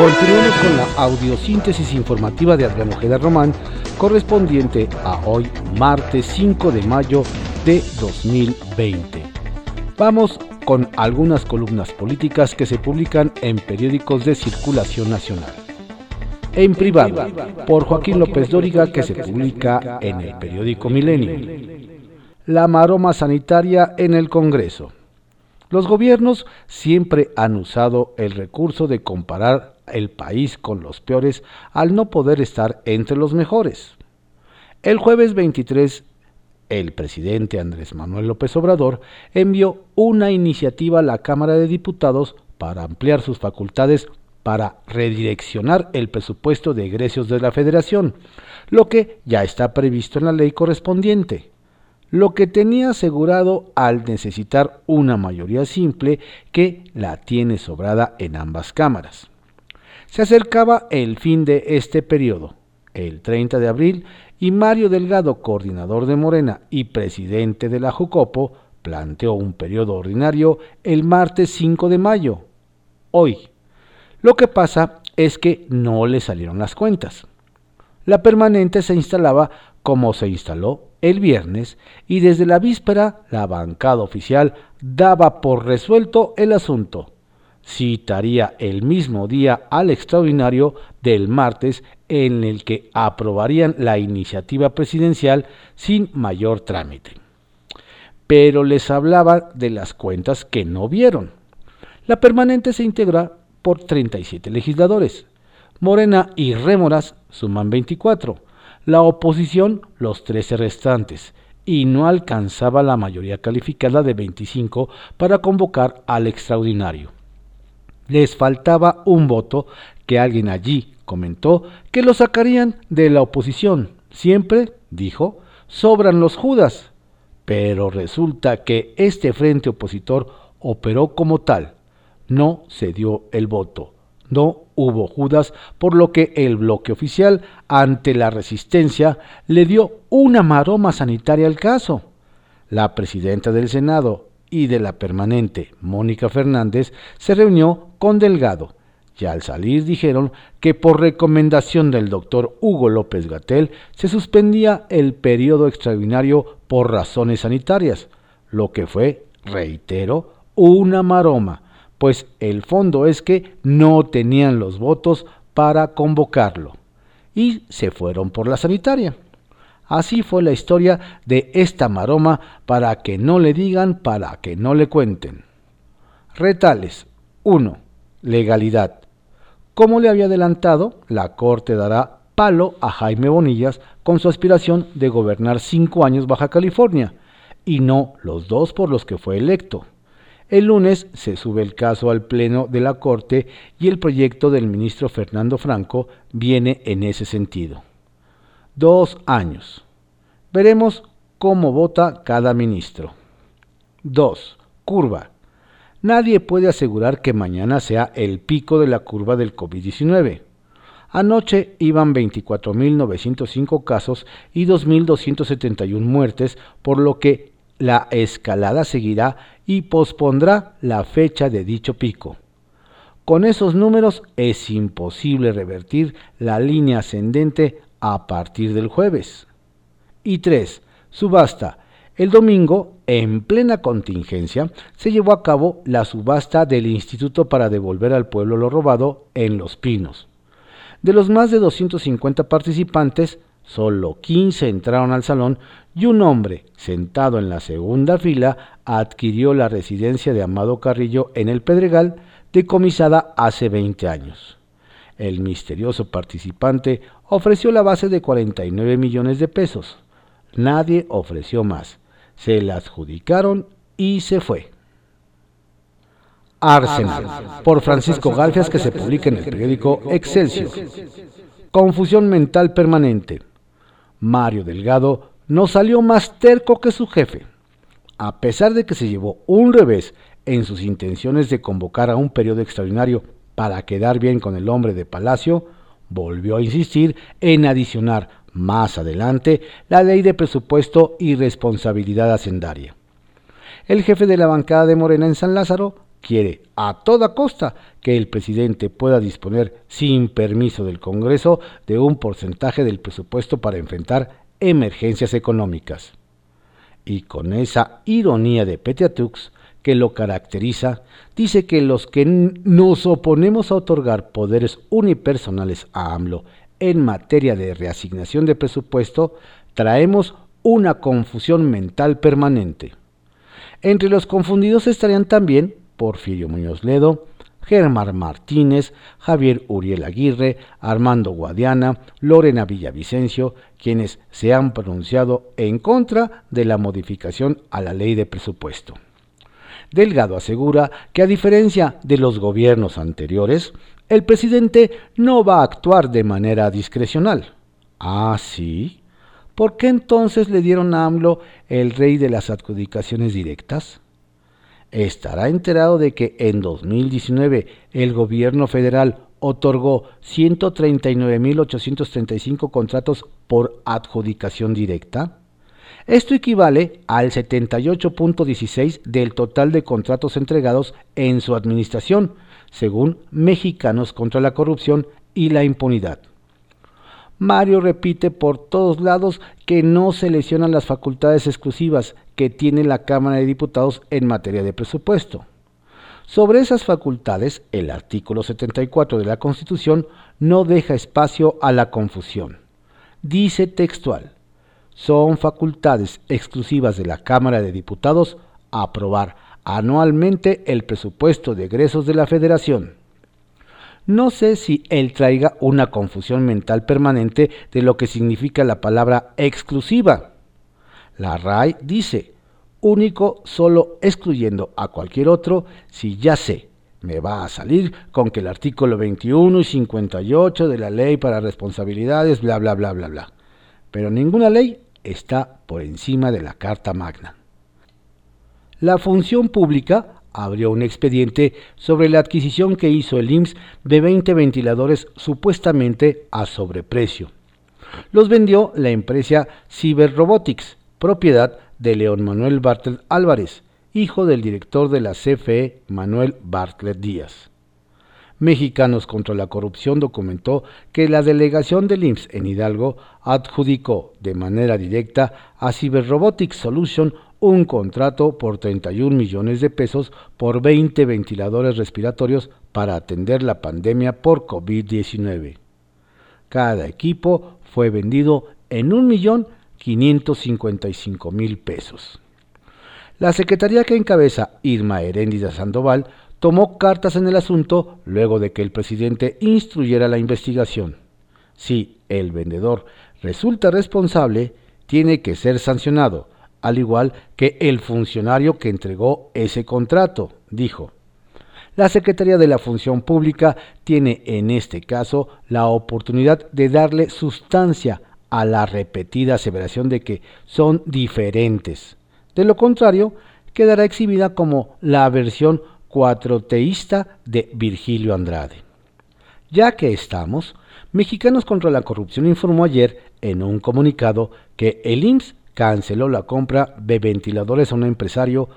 Continuamos con la audiosíntesis informativa de Adrián Ojeda Román, correspondiente a hoy, martes 5 de mayo de 2020. Vamos con algunas columnas políticas que se publican en periódicos de circulación nacional. En privado, por Joaquín López Dóriga, que se publica en el periódico Milenio. La maroma sanitaria en el Congreso. Los gobiernos siempre han usado el recurso de comparar el país con los peores al no poder estar entre los mejores. El jueves 23, el presidente Andrés Manuel López Obrador envió una iniciativa a la Cámara de Diputados para ampliar sus facultades para redireccionar el presupuesto de egresos de la Federación, lo que ya está previsto en la ley correspondiente, lo que tenía asegurado al necesitar una mayoría simple que la tiene sobrada en ambas cámaras. Se acercaba el fin de este periodo, el 30 de abril, y Mario Delgado, coordinador de Morena y presidente de la Jucopo, planteó un periodo ordinario el martes 5 de mayo, hoy. Lo que pasa es que no le salieron las cuentas. La permanente se instalaba como se instaló el viernes y desde la víspera la bancada oficial daba por resuelto el asunto citaría el mismo día al extraordinario del martes en el que aprobarían la iniciativa presidencial sin mayor trámite. Pero les hablaba de las cuentas que no vieron. La permanente se integra por 37 legisladores. Morena y Rémoras suman 24. La oposición los 13 restantes y no alcanzaba la mayoría calificada de 25 para convocar al extraordinario les faltaba un voto que alguien allí comentó que lo sacarían de la oposición. Siempre, dijo, sobran los Judas. Pero resulta que este frente opositor operó como tal. No se dio el voto. No hubo Judas, por lo que el bloque oficial, ante la resistencia, le dio una maroma sanitaria al caso. La presidenta del Senado, y de la permanente, Mónica Fernández, se reunió con Delgado, y al salir dijeron que por recomendación del doctor Hugo López Gatel se suspendía el periodo extraordinario por razones sanitarias, lo que fue, reitero, una maroma, pues el fondo es que no tenían los votos para convocarlo, y se fueron por la sanitaria. Así fue la historia de esta maroma para que no le digan, para que no le cuenten. Retales 1. Legalidad. Como le había adelantado, la Corte dará palo a Jaime Bonillas con su aspiración de gobernar cinco años Baja California, y no los dos por los que fue electo. El lunes se sube el caso al Pleno de la Corte y el proyecto del ministro Fernando Franco viene en ese sentido dos años. Veremos cómo vota cada ministro. 2. Curva. Nadie puede asegurar que mañana sea el pico de la curva del COVID-19. Anoche iban 24.905 casos y 2.271 muertes, por lo que la escalada seguirá y pospondrá la fecha de dicho pico. Con esos números es imposible revertir la línea ascendente a partir del jueves. Y 3. Subasta. El domingo, en plena contingencia, se llevó a cabo la subasta del Instituto para devolver al pueblo lo robado en Los Pinos. De los más de 250 participantes, solo 15 entraron al salón y un hombre, sentado en la segunda fila, adquirió la residencia de Amado Carrillo en el Pedregal, decomisada hace 20 años. El misterioso participante ofreció la base de 49 millones de pesos. Nadie ofreció más. Se la adjudicaron y se fue. Arsenal, por Francisco Galfias, que se publica en el periódico Excelsior. Confusión mental permanente. Mario Delgado no salió más terco que su jefe. A pesar de que se llevó un revés en sus intenciones de convocar a un periodo extraordinario para quedar bien con el hombre de Palacio, volvió a insistir en adicionar más adelante la ley de presupuesto y responsabilidad hacendaria. El jefe de la bancada de Morena en San Lázaro quiere a toda costa que el presidente pueda disponer sin permiso del Congreso de un porcentaje del presupuesto para enfrentar emergencias económicas. Y con esa ironía de Petiatux que lo caracteriza, dice que los que nos oponemos a otorgar poderes unipersonales a AMLO en materia de reasignación de presupuesto, traemos una confusión mental permanente. Entre los confundidos estarían también Porfirio Muñoz Ledo, Germán Martínez, Javier Uriel Aguirre, Armando Guadiana, Lorena Villavicencio, quienes se han pronunciado en contra de la modificación a la ley de presupuesto. Delgado asegura que a diferencia de los gobiernos anteriores, el presidente no va a actuar de manera discrecional. Ah, sí. ¿Por qué entonces le dieron a AMLO el rey de las adjudicaciones directas? estará enterado de que en 2019 el gobierno federal otorgó 139.835 contratos por adjudicación directa. Esto equivale al 78.16 del total de contratos entregados en su administración, según Mexicanos contra la Corrupción y la Impunidad. Mario repite por todos lados que no se lesionan las facultades exclusivas que tiene la Cámara de Diputados en materia de presupuesto. Sobre esas facultades, el artículo 74 de la Constitución no deja espacio a la confusión. Dice textual, son facultades exclusivas de la Cámara de Diputados aprobar anualmente el presupuesto de egresos de la Federación no sé si él traiga una confusión mental permanente de lo que significa la palabra exclusiva. La RAI dice, único solo excluyendo a cualquier otro si ya sé, me va a salir con que el artículo 21 y 58 de la ley para responsabilidades, bla, bla, bla, bla, bla. Pero ninguna ley está por encima de la Carta Magna. La función pública abrió un expediente sobre la adquisición que hizo el IMSS de 20 ventiladores supuestamente a sobreprecio. Los vendió la empresa Cyber Robotics, propiedad de León Manuel Bartlett Álvarez, hijo del director de la CFE Manuel Bartlett Díaz. Mexicanos contra la Corrupción documentó que la delegación del IMSS en Hidalgo adjudicó de manera directa a Cyber Robotics Solution un contrato por 31 millones de pesos por 20 ventiladores respiratorios para atender la pandemia por COVID-19. Cada equipo fue vendido en 1.555.000 pesos. La secretaría que encabeza Irma Heréndida Sandoval tomó cartas en el asunto luego de que el presidente instruyera la investigación. Si el vendedor resulta responsable, tiene que ser sancionado, al igual que el funcionario que entregó ese contrato, dijo. La Secretaría de la Función Pública tiene en este caso la oportunidad de darle sustancia a la repetida aseveración de que son diferentes. De lo contrario, quedará exhibida como la versión cuatroteísta de Virgilio Andrade. Ya que estamos, Mexicanos contra la Corrupción informó ayer en un comunicado que el IMSS canceló la compra de ventiladores a un empresario,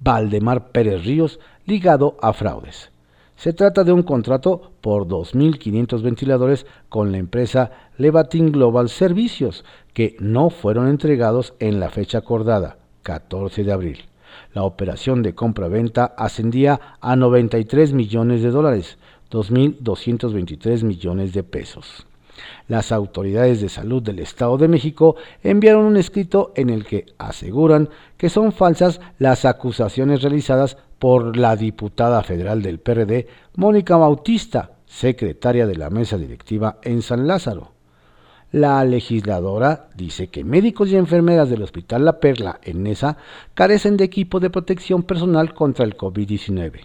Valdemar Pérez Ríos, ligado a fraudes. Se trata de un contrato por 2.500 ventiladores con la empresa Levatin Global Servicios, que no fueron entregados en la fecha acordada, 14 de abril. La operación de compra-venta ascendía a 93 millones de dólares, 2.223 millones de pesos. Las autoridades de salud del Estado de México enviaron un escrito en el que aseguran que son falsas las acusaciones realizadas por la diputada federal del PRD, Mónica Bautista, secretaria de la mesa directiva en San Lázaro. La legisladora dice que médicos y enfermeras del Hospital La Perla en Nesa carecen de equipo de protección personal contra el COVID-19.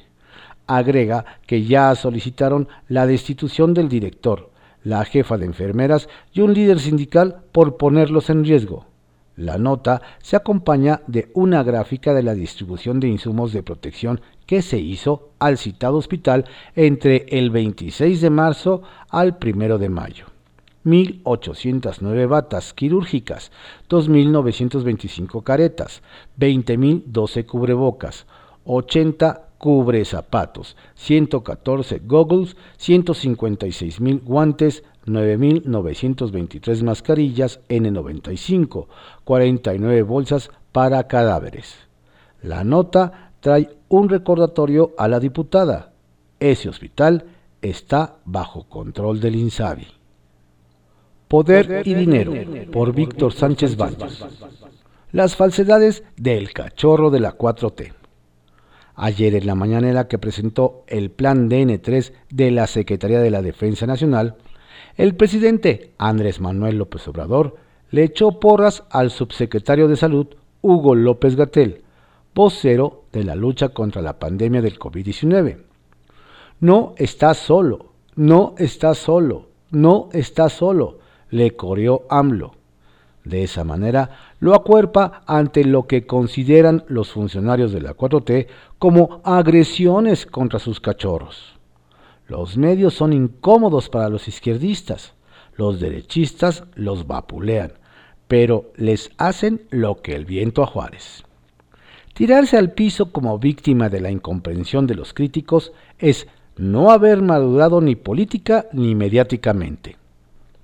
Agrega que ya solicitaron la destitución del director, la jefa de enfermeras y un líder sindical por ponerlos en riesgo. La nota se acompaña de una gráfica de la distribución de insumos de protección que se hizo al citado hospital entre el 26 de marzo al 1 de mayo. 1.809 batas quirúrgicas, 2.925 caretas, 20.012 cubrebocas, 80 cubre zapatos, 114 goggles, 156 mil guantes, 9.923 mascarillas N95, 49 bolsas para cadáveres. La nota trae un recordatorio a la diputada. Ese hospital está bajo control del INSABI. Poder y Dinero, por Víctor Sánchez Baños. Las falsedades del cachorro de la 4T. Ayer en la mañana en la que presentó el plan DN3 de la Secretaría de la Defensa Nacional, el presidente Andrés Manuel López Obrador le echó porras al subsecretario de Salud, Hugo López Gatel, vocero de la lucha contra la pandemia del COVID-19. No está solo, no está solo, no está solo, le coreó AMLO. De esa manera lo acuerpa ante lo que consideran los funcionarios de la 4T como agresiones contra sus cachorros. Los medios son incómodos para los izquierdistas, los derechistas los vapulean, pero les hacen lo que el viento a Juárez. Tirarse al piso como víctima de la incomprensión de los críticos es no haber madurado ni política ni mediáticamente.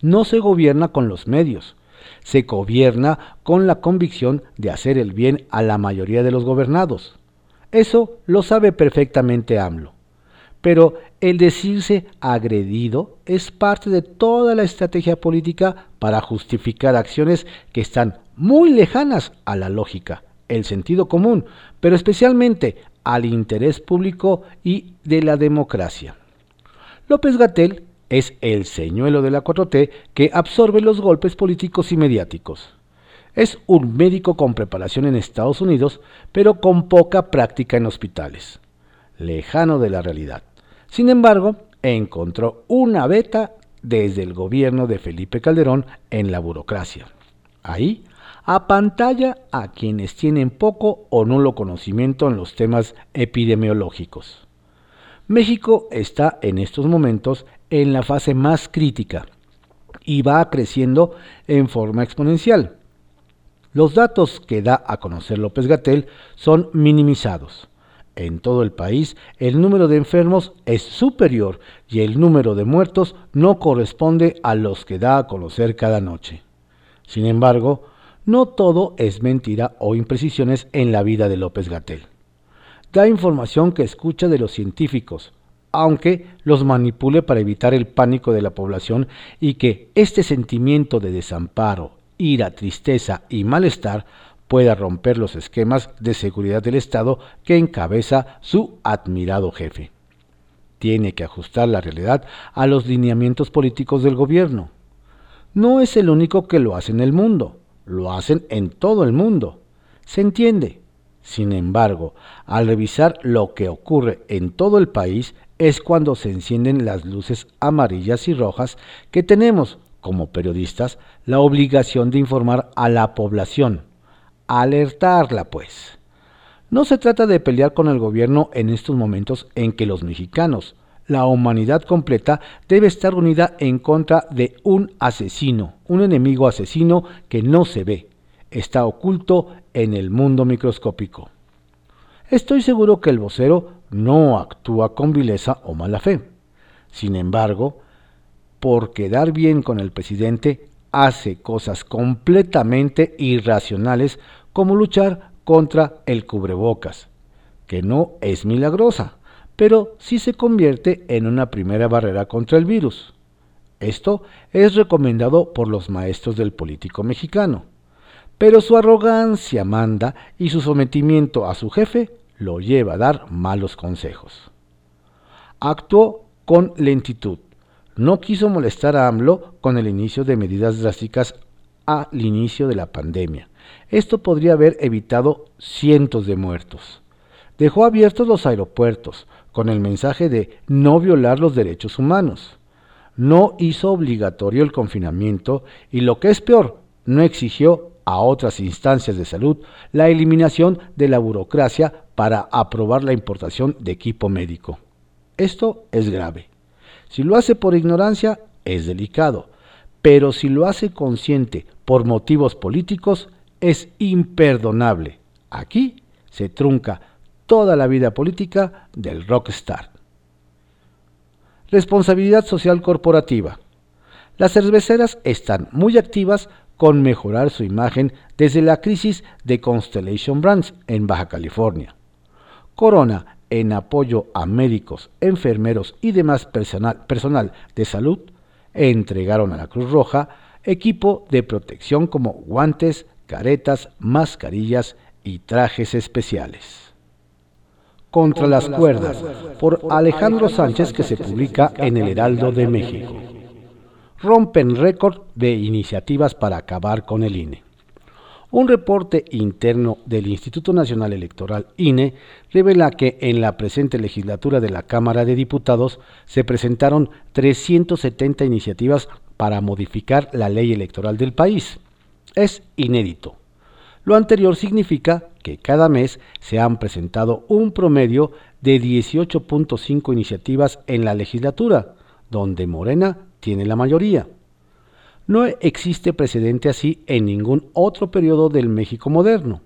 No se gobierna con los medios, se gobierna con la convicción de hacer el bien a la mayoría de los gobernados. Eso lo sabe perfectamente AMLO. Pero el decirse agredido es parte de toda la estrategia política para justificar acciones que están muy lejanas a la lógica, el sentido común, pero especialmente al interés público y de la democracia. López Gatel es el señuelo de la 4T que absorbe los golpes políticos y mediáticos. Es un médico con preparación en Estados Unidos, pero con poca práctica en hospitales, lejano de la realidad. Sin embargo, encontró una beta desde el gobierno de Felipe Calderón en la burocracia. Ahí apantalla a quienes tienen poco o nulo conocimiento en los temas epidemiológicos. México está en estos momentos en la fase más crítica y va creciendo en forma exponencial. Los datos que da a conocer López Gatel son minimizados. En todo el país el número de enfermos es superior y el número de muertos no corresponde a los que da a conocer cada noche. Sin embargo, no todo es mentira o imprecisiones en la vida de López Gatel. Da información que escucha de los científicos, aunque los manipule para evitar el pánico de la población y que este sentimiento de desamparo, ira, tristeza y malestar pueda romper los esquemas de seguridad del Estado que encabeza su admirado jefe. Tiene que ajustar la realidad a los lineamientos políticos del gobierno. No es el único que lo hace en el mundo, lo hacen en todo el mundo. Se entiende. Sin embargo, al revisar lo que ocurre en todo el país, es cuando se encienden las luces amarillas y rojas que tenemos, como periodistas, la obligación de informar a la población, alertarla pues. No se trata de pelear con el gobierno en estos momentos en que los mexicanos, la humanidad completa, debe estar unida en contra de un asesino, un enemigo asesino que no se ve, está oculto en el mundo microscópico. Estoy seguro que el vocero no actúa con vileza o mala fe. Sin embargo, por quedar bien con el presidente, hace cosas completamente irracionales como luchar contra el cubrebocas, que no es milagrosa, pero sí se convierte en una primera barrera contra el virus. Esto es recomendado por los maestros del político mexicano, pero su arrogancia manda y su sometimiento a su jefe lo lleva a dar malos consejos. Actuó con lentitud. No quiso molestar a AMLO con el inicio de medidas drásticas al inicio de la pandemia. Esto podría haber evitado cientos de muertos. Dejó abiertos los aeropuertos con el mensaje de no violar los derechos humanos. No hizo obligatorio el confinamiento y lo que es peor, no exigió a otras instancias de salud la eliminación de la burocracia para aprobar la importación de equipo médico. Esto es grave. Si lo hace por ignorancia, es delicado, pero si lo hace consciente por motivos políticos, es imperdonable. Aquí se trunca toda la vida política del rockstar. Responsabilidad social corporativa. Las cerveceras están muy activas con mejorar su imagen desde la crisis de Constellation Brands en Baja California. Corona, en apoyo a médicos, enfermeros y demás personal, personal de salud, entregaron a la Cruz Roja equipo de protección como guantes, caretas, mascarillas y trajes especiales. Contra las cuerdas, por Alejandro Sánchez que se publica en el Heraldo de México. Rompen récord de iniciativas para acabar con el INE. Un reporte interno del Instituto Nacional Electoral INE revela que en la presente legislatura de la Cámara de Diputados se presentaron 370 iniciativas para modificar la ley electoral del país. Es inédito. Lo anterior significa que cada mes se han presentado un promedio de 18.5 iniciativas en la legislatura, donde Morena tiene la mayoría. No existe precedente así en ningún otro periodo del México moderno.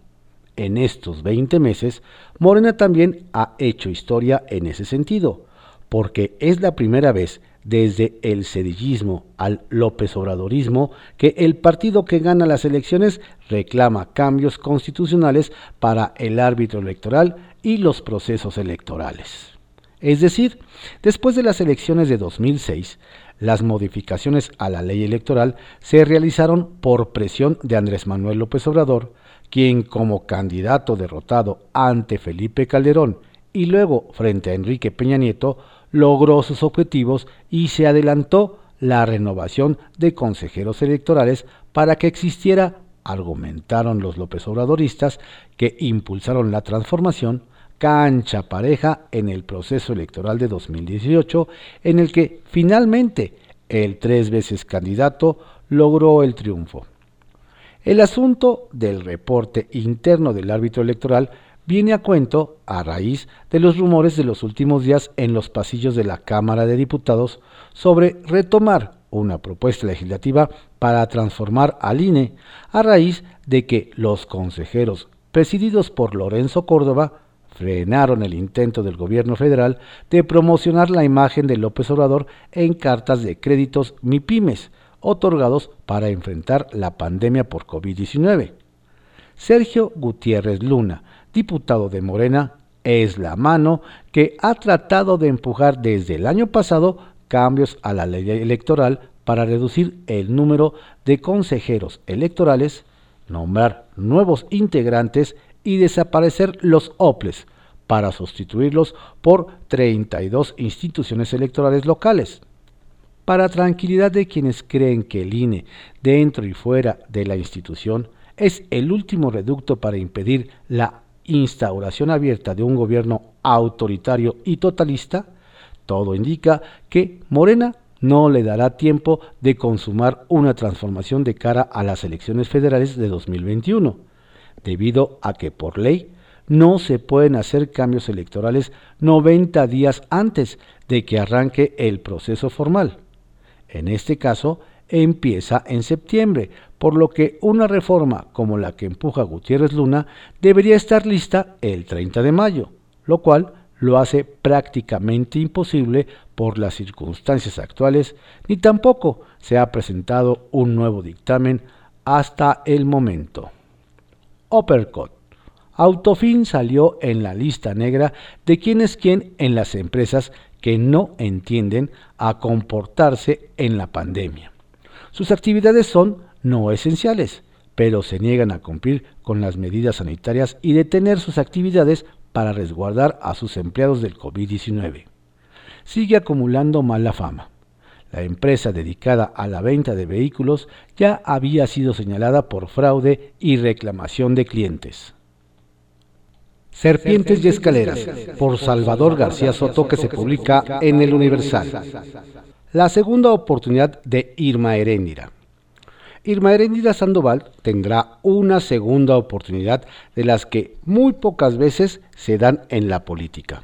En estos 20 meses, Morena también ha hecho historia en ese sentido, porque es la primera vez desde el cedillismo al López Obradorismo que el partido que gana las elecciones reclama cambios constitucionales para el árbitro electoral y los procesos electorales. Es decir, después de las elecciones de 2006, las modificaciones a la ley electoral se realizaron por presión de Andrés Manuel López Obrador, quien como candidato derrotado ante Felipe Calderón y luego frente a Enrique Peña Nieto, logró sus objetivos y se adelantó la renovación de consejeros electorales para que existiera, argumentaron los López Obradoristas, que impulsaron la transformación, cancha pareja en el proceso electoral de 2018, en el que finalmente el tres veces candidato logró el triunfo. El asunto del reporte interno del árbitro electoral viene a cuento a raíz de los rumores de los últimos días en los pasillos de la Cámara de Diputados sobre retomar una propuesta legislativa para transformar al INE a raíz de que los consejeros presididos por Lorenzo Córdoba frenaron el intento del gobierno federal de promocionar la imagen de López Obrador en cartas de créditos MIPIMES otorgados para enfrentar la pandemia por COVID-19. Sergio Gutiérrez Luna, diputado de Morena, es la mano que ha tratado de empujar desde el año pasado cambios a la ley electoral para reducir el número de consejeros electorales, nombrar nuevos integrantes y desaparecer los OPLES para sustituirlos por 32 instituciones electorales locales. Para tranquilidad de quienes creen que el INE, dentro y fuera de la institución, es el último reducto para impedir la instauración abierta de un gobierno autoritario y totalista, todo indica que Morena no le dará tiempo de consumar una transformación de cara a las elecciones federales de 2021 debido a que por ley no se pueden hacer cambios electorales 90 días antes de que arranque el proceso formal. En este caso, empieza en septiembre, por lo que una reforma como la que empuja Gutiérrez Luna debería estar lista el 30 de mayo, lo cual lo hace prácticamente imposible por las circunstancias actuales, ni tampoco se ha presentado un nuevo dictamen hasta el momento. Uppercut. Autofin salió en la lista negra de quién es quién en las empresas que no entienden a comportarse en la pandemia. Sus actividades son no esenciales, pero se niegan a cumplir con las medidas sanitarias y detener sus actividades para resguardar a sus empleados del COVID-19. Sigue acumulando mala fama. La empresa dedicada a la venta de vehículos ya había sido señalada por fraude y reclamación de clientes. Serpientes y Escaleras, por Salvador García Soto, que se publica en el Universal. La segunda oportunidad de Irma Heréndira. Irma Heréndira Sandoval tendrá una segunda oportunidad de las que muy pocas veces se dan en la política,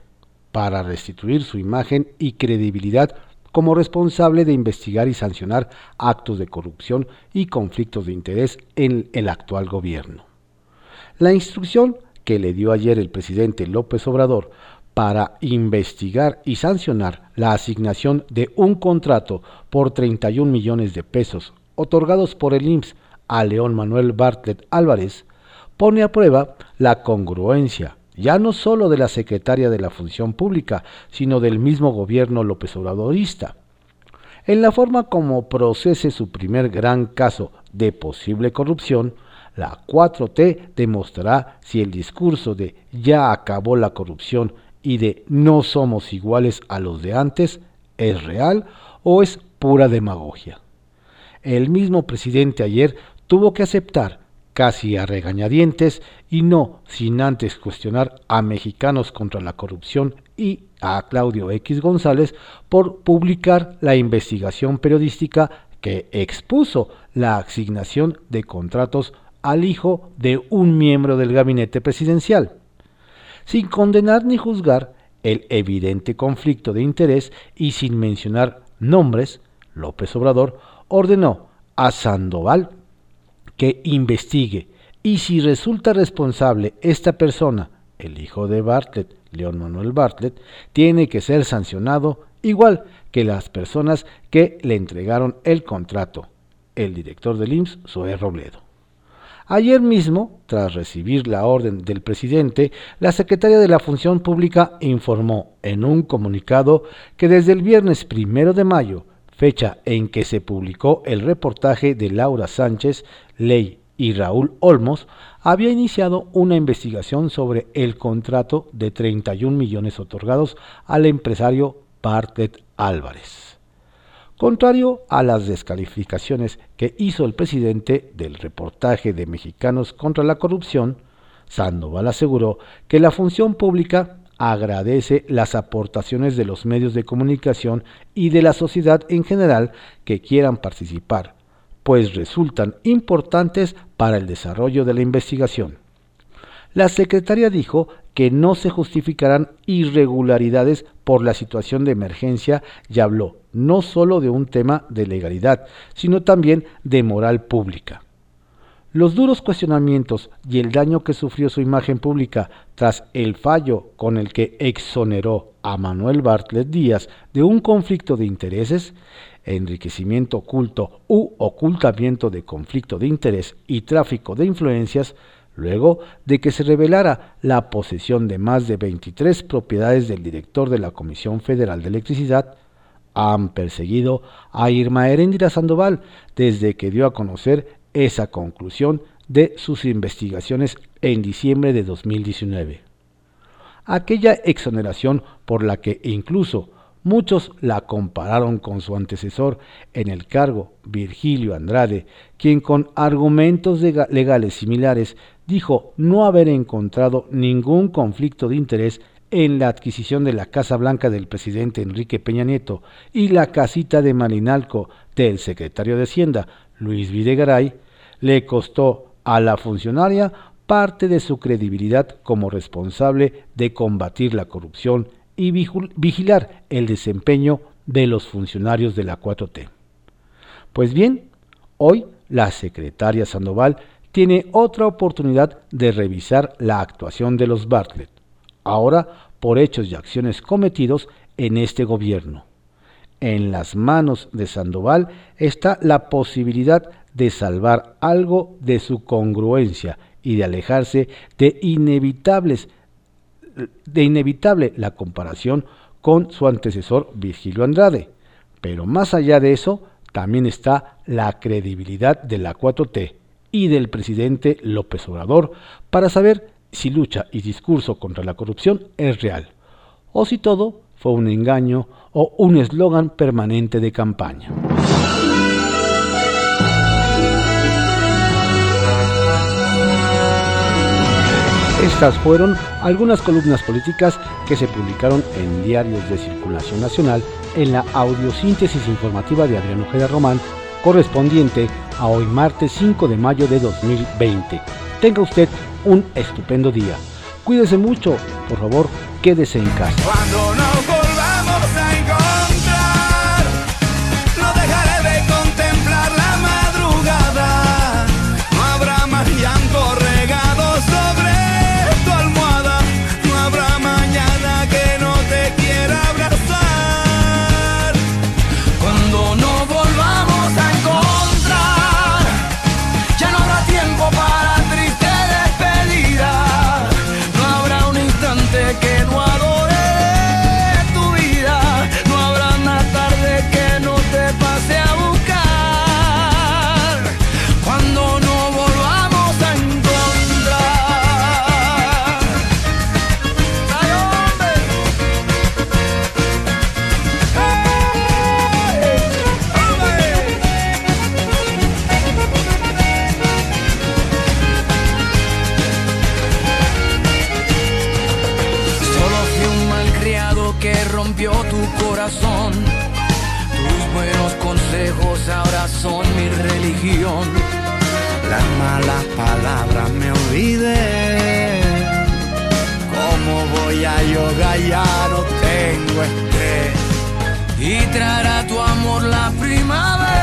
para restituir su imagen y credibilidad como responsable de investigar y sancionar actos de corrupción y conflictos de interés en el actual gobierno. La instrucción que le dio ayer el presidente López Obrador para investigar y sancionar la asignación de un contrato por 31 millones de pesos otorgados por el IMSS a León Manuel Bartlett Álvarez, pone a prueba la congruencia ya no solo de la secretaria de la Función Pública, sino del mismo gobierno López Obradorista. En la forma como procese su primer gran caso de posible corrupción, la 4T demostrará si el discurso de ya acabó la corrupción y de no somos iguales a los de antes es real o es pura demagogia. El mismo presidente ayer tuvo que aceptar casi a regañadientes y no sin antes cuestionar a Mexicanos contra la Corrupción y a Claudio X González por publicar la investigación periodística que expuso la asignación de contratos al hijo de un miembro del gabinete presidencial, sin condenar ni juzgar el evidente conflicto de interés y sin mencionar nombres, López Obrador ordenó a Sandoval que investigue y si resulta responsable esta persona, el hijo de Bartlett, León Manuel Bartlett, tiene que ser sancionado igual que las personas que le entregaron el contrato, el director del IMSS, Zoé Robledo. Ayer mismo, tras recibir la orden del presidente, la secretaria de la Función Pública informó en un comunicado que desde el viernes primero de mayo fecha en que se publicó el reportaje de Laura Sánchez, Ley y Raúl Olmos, había iniciado una investigación sobre el contrato de 31 millones otorgados al empresario Bartlett Álvarez. Contrario a las descalificaciones que hizo el presidente del reportaje de Mexicanos contra la Corrupción, Sandoval aseguró que la función pública agradece las aportaciones de los medios de comunicación y de la sociedad en general que quieran participar, pues resultan importantes para el desarrollo de la investigación. La secretaria dijo que no se justificarán irregularidades por la situación de emergencia y habló no solo de un tema de legalidad, sino también de moral pública. Los duros cuestionamientos y el daño que sufrió su imagen pública tras el fallo con el que exoneró a Manuel Bartlett Díaz de un conflicto de intereses, enriquecimiento oculto u ocultamiento de conflicto de interés y tráfico de influencias, luego de que se revelara la posesión de más de 23 propiedades del director de la Comisión Federal de Electricidad, han perseguido a Irma Erendira Sandoval desde que dio a conocer esa conclusión de sus investigaciones en diciembre de 2019. Aquella exoneración por la que incluso muchos la compararon con su antecesor en el cargo, Virgilio Andrade, quien con argumentos legales similares dijo no haber encontrado ningún conflicto de interés en la adquisición de la Casa Blanca del presidente Enrique Peña Nieto y la casita de Malinalco del secretario de Hacienda, Luis Videgaray, le costó a la funcionaria parte de su credibilidad como responsable de combatir la corrupción y vigilar el desempeño de los funcionarios de la 4T. Pues bien, hoy la secretaria Sandoval tiene otra oportunidad de revisar la actuación de los Bartlett, ahora por hechos y acciones cometidos en este gobierno. En las manos de Sandoval está la posibilidad de salvar algo de su congruencia y de alejarse de inevitables de inevitable la comparación con su antecesor Virgilio Andrade. Pero más allá de eso, también está la credibilidad de la 4T y del presidente López Obrador para saber si lucha y discurso contra la corrupción es real o si todo fue un engaño o un eslogan permanente de campaña. Estas fueron algunas columnas políticas que se publicaron en diarios de circulación nacional en la audiosíntesis informativa de Adriano Ojeda Román, correspondiente a hoy martes 5 de mayo de 2020. Tenga usted un estupendo día. Cuídese mucho, por favor, quédese en casa. Corazón. Tus buenos consejos ahora son mi religión. Las malas palabras me olvidé. ¿Cómo voy a yoga? Ya no tengo estrés. Y traerá tu amor la primavera